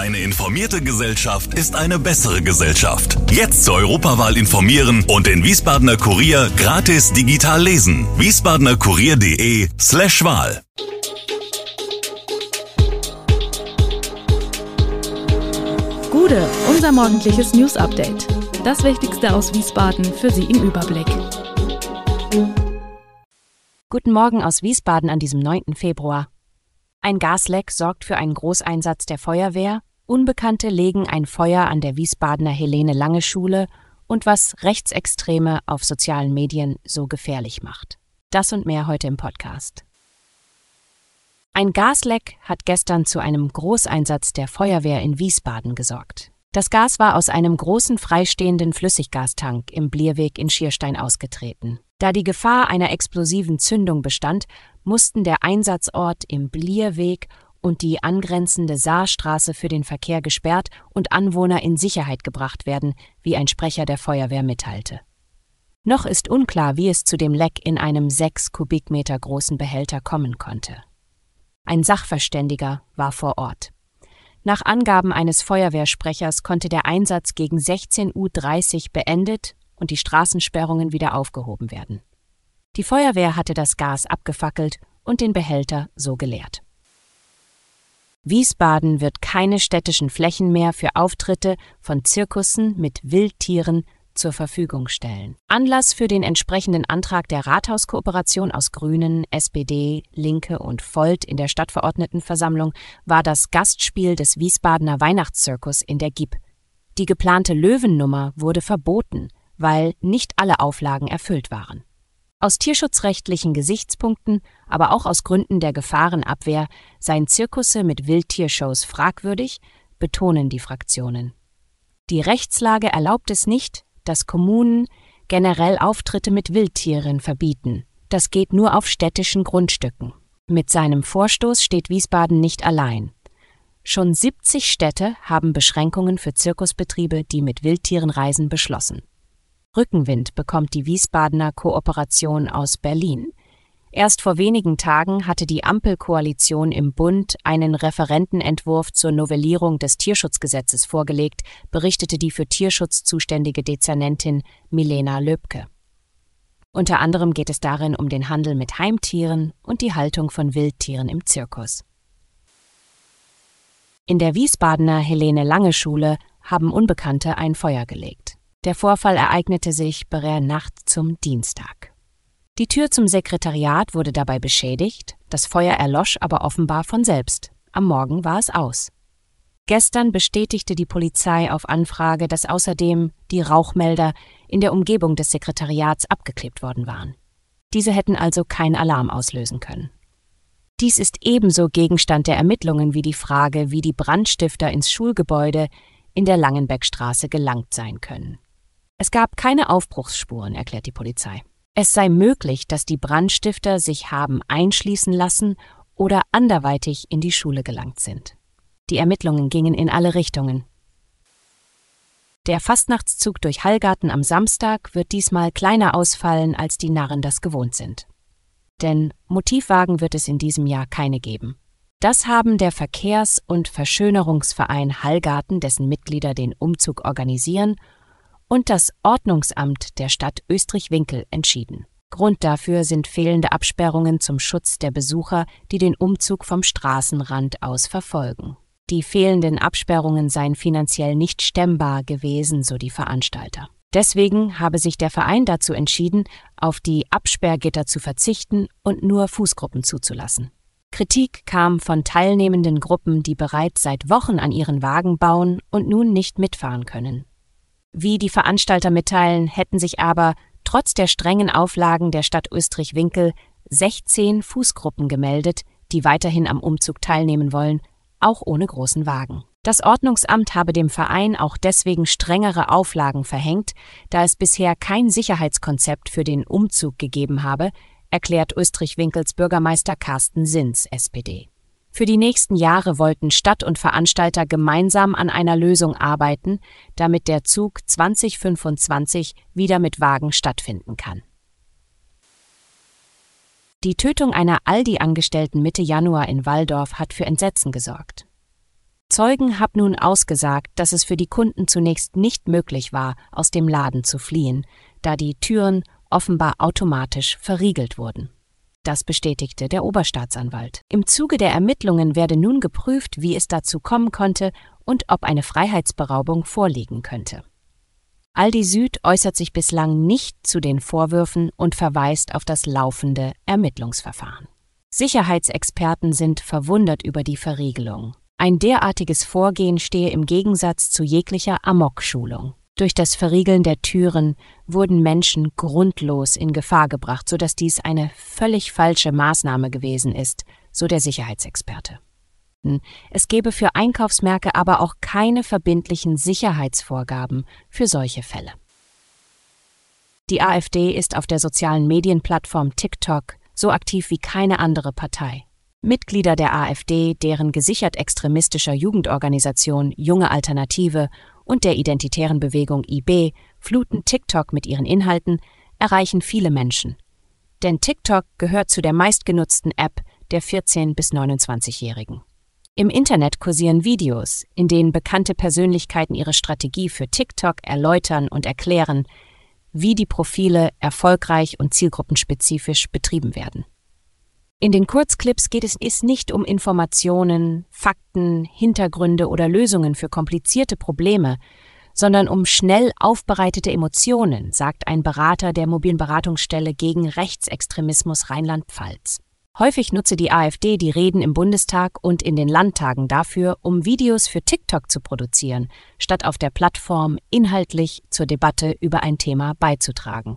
Eine informierte Gesellschaft ist eine bessere Gesellschaft. Jetzt zur Europawahl informieren und den Wiesbadener Kurier gratis digital lesen. wiesbadenerkurier.de slash Wahl. Gude, unser morgendliches News Update. Das Wichtigste aus Wiesbaden für Sie im Überblick. Guten Morgen aus Wiesbaden an diesem 9. Februar. Ein Gasleck sorgt für einen Großeinsatz der Feuerwehr, Unbekannte legen ein Feuer an der Wiesbadener Helene Lange Schule und was Rechtsextreme auf sozialen Medien so gefährlich macht. Das und mehr heute im Podcast. Ein Gasleck hat gestern zu einem Großeinsatz der Feuerwehr in Wiesbaden gesorgt. Das Gas war aus einem großen freistehenden Flüssiggastank im Blierweg in Schierstein ausgetreten. Da die Gefahr einer explosiven Zündung bestand, mussten der Einsatzort im Blierweg und die angrenzende Saarstraße für den Verkehr gesperrt und Anwohner in Sicherheit gebracht werden, wie ein Sprecher der Feuerwehr mitteilte. Noch ist unklar, wie es zu dem Leck in einem sechs Kubikmeter großen Behälter kommen konnte. Ein Sachverständiger war vor Ort. Nach Angaben eines Feuerwehrsprechers konnte der Einsatz gegen 16.30 Uhr beendet und die Straßensperrungen wieder aufgehoben werden. Die Feuerwehr hatte das Gas abgefackelt und den Behälter so geleert. Wiesbaden wird keine städtischen Flächen mehr für Auftritte von Zirkussen mit Wildtieren zur Verfügung stellen. Anlass für den entsprechenden Antrag der Rathauskooperation aus Grünen, SPD, Linke und Volt in der Stadtverordnetenversammlung war das Gastspiel des Wiesbadener Weihnachtszirkus in der GIP. Die geplante Löwennummer wurde verboten, weil nicht alle Auflagen erfüllt waren. Aus tierschutzrechtlichen Gesichtspunkten, aber auch aus Gründen der Gefahrenabwehr seien Zirkusse mit Wildtiershows fragwürdig, betonen die Fraktionen. Die Rechtslage erlaubt es nicht, dass Kommunen generell Auftritte mit Wildtieren verbieten. Das geht nur auf städtischen Grundstücken. Mit seinem Vorstoß steht Wiesbaden nicht allein. Schon 70 Städte haben Beschränkungen für Zirkusbetriebe, die mit Wildtieren reisen, beschlossen. Rückenwind bekommt die Wiesbadener Kooperation aus Berlin. Erst vor wenigen Tagen hatte die Ampelkoalition im Bund einen Referentenentwurf zur Novellierung des Tierschutzgesetzes vorgelegt, berichtete die für Tierschutz zuständige Dezernentin Milena Löbke. Unter anderem geht es darin um den Handel mit Heimtieren und die Haltung von Wildtieren im Zirkus. In der Wiesbadener Helene Lange Schule haben Unbekannte ein Feuer gelegt. Der Vorfall ereignete sich bereits Nacht zum Dienstag. Die Tür zum Sekretariat wurde dabei beschädigt, das Feuer erlosch aber offenbar von selbst. Am Morgen war es aus. Gestern bestätigte die Polizei auf Anfrage, dass außerdem die Rauchmelder in der Umgebung des Sekretariats abgeklebt worden waren. Diese hätten also kein Alarm auslösen können. Dies ist ebenso Gegenstand der Ermittlungen wie die Frage, wie die Brandstifter ins Schulgebäude in der Langenbeckstraße gelangt sein können. Es gab keine Aufbruchsspuren, erklärt die Polizei. Es sei möglich, dass die Brandstifter sich haben einschließen lassen oder anderweitig in die Schule gelangt sind. Die Ermittlungen gingen in alle Richtungen. Der Fastnachtszug durch Hallgarten am Samstag wird diesmal kleiner ausfallen, als die Narren das gewohnt sind. Denn Motivwagen wird es in diesem Jahr keine geben. Das haben der Verkehrs- und Verschönerungsverein Hallgarten, dessen Mitglieder den Umzug organisieren, und das Ordnungsamt der Stadt Österreich-Winkel entschieden. Grund dafür sind fehlende Absperrungen zum Schutz der Besucher, die den Umzug vom Straßenrand aus verfolgen. Die fehlenden Absperrungen seien finanziell nicht stemmbar gewesen, so die Veranstalter. Deswegen habe sich der Verein dazu entschieden, auf die Absperrgitter zu verzichten und nur Fußgruppen zuzulassen. Kritik kam von teilnehmenden Gruppen, die bereits seit Wochen an ihren Wagen bauen und nun nicht mitfahren können. Wie die Veranstalter mitteilen, hätten sich aber trotz der strengen Auflagen der Stadt Österreich-Winkel 16 Fußgruppen gemeldet, die weiterhin am Umzug teilnehmen wollen, auch ohne großen Wagen. Das Ordnungsamt habe dem Verein auch deswegen strengere Auflagen verhängt, da es bisher kein Sicherheitskonzept für den Umzug gegeben habe, erklärt Österreich-Winkels Bürgermeister Carsten Sins, SPD. Für die nächsten Jahre wollten Stadt und Veranstalter gemeinsam an einer Lösung arbeiten, damit der Zug 2025 wieder mit Wagen stattfinden kann. Die Tötung einer Aldi-Angestellten Mitte Januar in Walldorf hat für Entsetzen gesorgt. Zeugen haben nun ausgesagt, dass es für die Kunden zunächst nicht möglich war, aus dem Laden zu fliehen, da die Türen offenbar automatisch verriegelt wurden. Das bestätigte der Oberstaatsanwalt. Im Zuge der Ermittlungen werde nun geprüft, wie es dazu kommen konnte und ob eine Freiheitsberaubung vorliegen könnte. Aldi Süd äußert sich bislang nicht zu den Vorwürfen und verweist auf das laufende Ermittlungsverfahren. Sicherheitsexperten sind verwundert über die Verriegelung. Ein derartiges Vorgehen stehe im Gegensatz zu jeglicher Amok-Schulung. Durch das Verriegeln der Türen wurden Menschen grundlos in Gefahr gebracht, sodass dies eine völlig falsche Maßnahme gewesen ist, so der Sicherheitsexperte. Es gebe für Einkaufsmärkte aber auch keine verbindlichen Sicherheitsvorgaben für solche Fälle. Die AfD ist auf der sozialen Medienplattform TikTok so aktiv wie keine andere Partei. Mitglieder der AfD, deren gesichert extremistischer Jugendorganisation Junge Alternative und der identitären Bewegung IB fluten TikTok mit ihren Inhalten, erreichen viele Menschen. Denn TikTok gehört zu der meistgenutzten App der 14- bis 29-Jährigen. Im Internet kursieren Videos, in denen bekannte Persönlichkeiten ihre Strategie für TikTok erläutern und erklären, wie die Profile erfolgreich und zielgruppenspezifisch betrieben werden. In den Kurzclips geht es nicht um Informationen, Fakten, Hintergründe oder Lösungen für komplizierte Probleme, sondern um schnell aufbereitete Emotionen, sagt ein Berater der mobilen Beratungsstelle gegen Rechtsextremismus Rheinland-Pfalz. Häufig nutze die AfD die Reden im Bundestag und in den Landtagen dafür, um Videos für TikTok zu produzieren, statt auf der Plattform inhaltlich zur Debatte über ein Thema beizutragen.